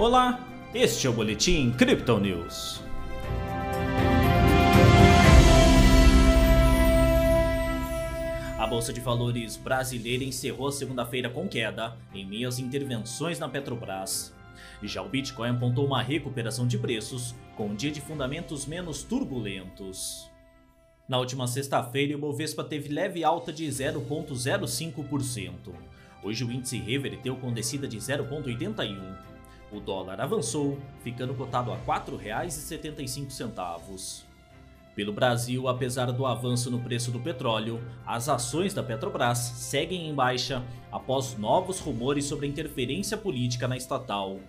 Olá, este é o Boletim Crypto News. A Bolsa de Valores brasileira encerrou a segunda-feira com queda em meio intervenções na Petrobras. Já o Bitcoin apontou uma recuperação de preços com um dia de fundamentos menos turbulentos. Na última sexta-feira, o Bovespa teve leve alta de 0,05%. Hoje o índice reverteu com descida de 0,81%. O dólar avançou, ficando cotado a R$ 4,75. Pelo Brasil, apesar do avanço no preço do petróleo, as ações da Petrobras seguem em baixa após novos rumores sobre interferência política na estatal.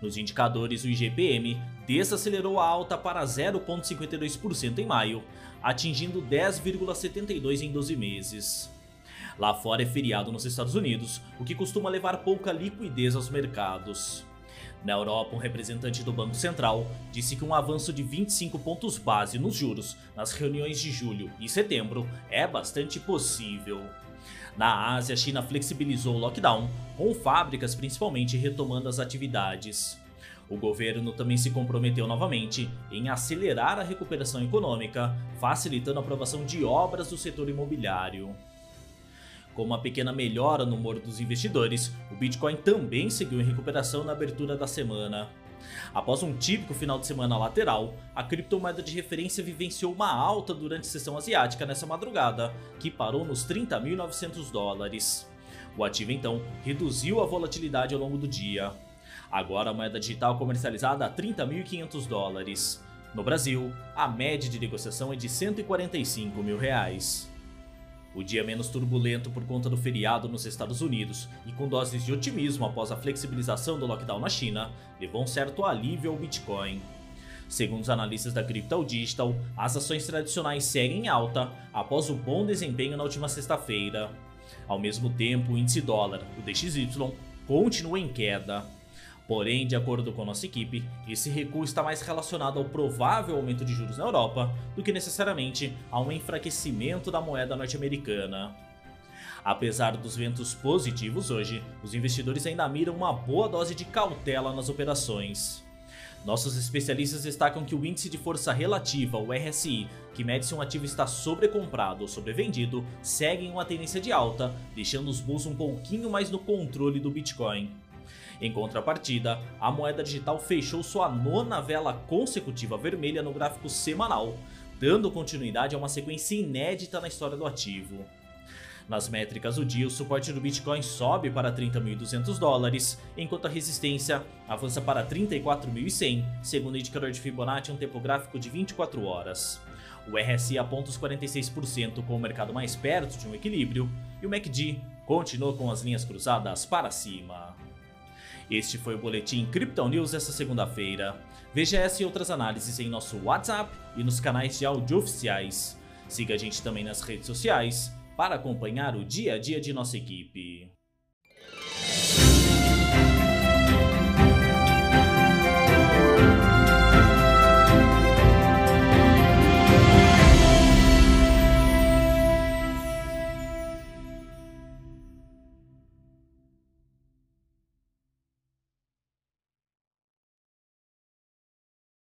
Nos indicadores, o IGPM desacelerou a alta para 0,52% em maio, atingindo 10,72% em 12 meses. Lá fora é feriado nos Estados Unidos, o que costuma levar pouca liquidez aos mercados. Na Europa, um representante do Banco Central disse que um avanço de 25 pontos base nos juros nas reuniões de julho e setembro é bastante possível. Na Ásia, a China flexibilizou o lockdown, com fábricas principalmente retomando as atividades. O governo também se comprometeu novamente em acelerar a recuperação econômica, facilitando a aprovação de obras do setor imobiliário. Com uma pequena melhora no humor dos investidores, o Bitcoin também seguiu em recuperação na abertura da semana. Após um típico final de semana lateral, a criptomoeda de referência vivenciou uma alta durante a sessão asiática nessa madrugada, que parou nos 30.900 dólares. O ativo então reduziu a volatilidade ao longo do dia. Agora a moeda digital comercializada a 30.500 dólares. No Brasil, a média de negociação é de 145 mil reais. O dia menos turbulento por conta do feriado nos Estados Unidos e com doses de otimismo após a flexibilização do lockdown na China, levou um certo alívio ao Bitcoin. Segundo os analistas da Crypto Digital, as ações tradicionais seguem em alta após o bom desempenho na última sexta-feira. Ao mesmo tempo, o índice dólar, o DXY, continua em queda. Porém, de acordo com nossa equipe, esse recuo está mais relacionado ao provável aumento de juros na Europa do que necessariamente a um enfraquecimento da moeda norte-americana. Apesar dos ventos positivos hoje, os investidores ainda miram uma boa dose de cautela nas operações. Nossos especialistas destacam que o índice de força relativa, o RSI, que mede se um ativo está sobrecomprado ou sobrevendido, segue em uma tendência de alta, deixando os bulls um pouquinho mais no controle do Bitcoin. Em contrapartida, a moeda digital fechou sua nona vela consecutiva vermelha no gráfico semanal, dando continuidade a uma sequência inédita na história do ativo. Nas métricas do dia, o suporte do Bitcoin sobe para 30.200 dólares, enquanto a resistência avança para 34.100, segundo o indicador de Fibonacci um tempo gráfico de 24 horas. O RSI aponta os 46% com o mercado mais perto de um equilíbrio, e o MACD continua com as linhas cruzadas para cima. Este foi o Boletim Crypto News essa segunda-feira. Veja essa e outras análises em nosso WhatsApp e nos canais de áudio oficiais. Siga a gente também nas redes sociais para acompanhar o dia a dia de nossa equipe.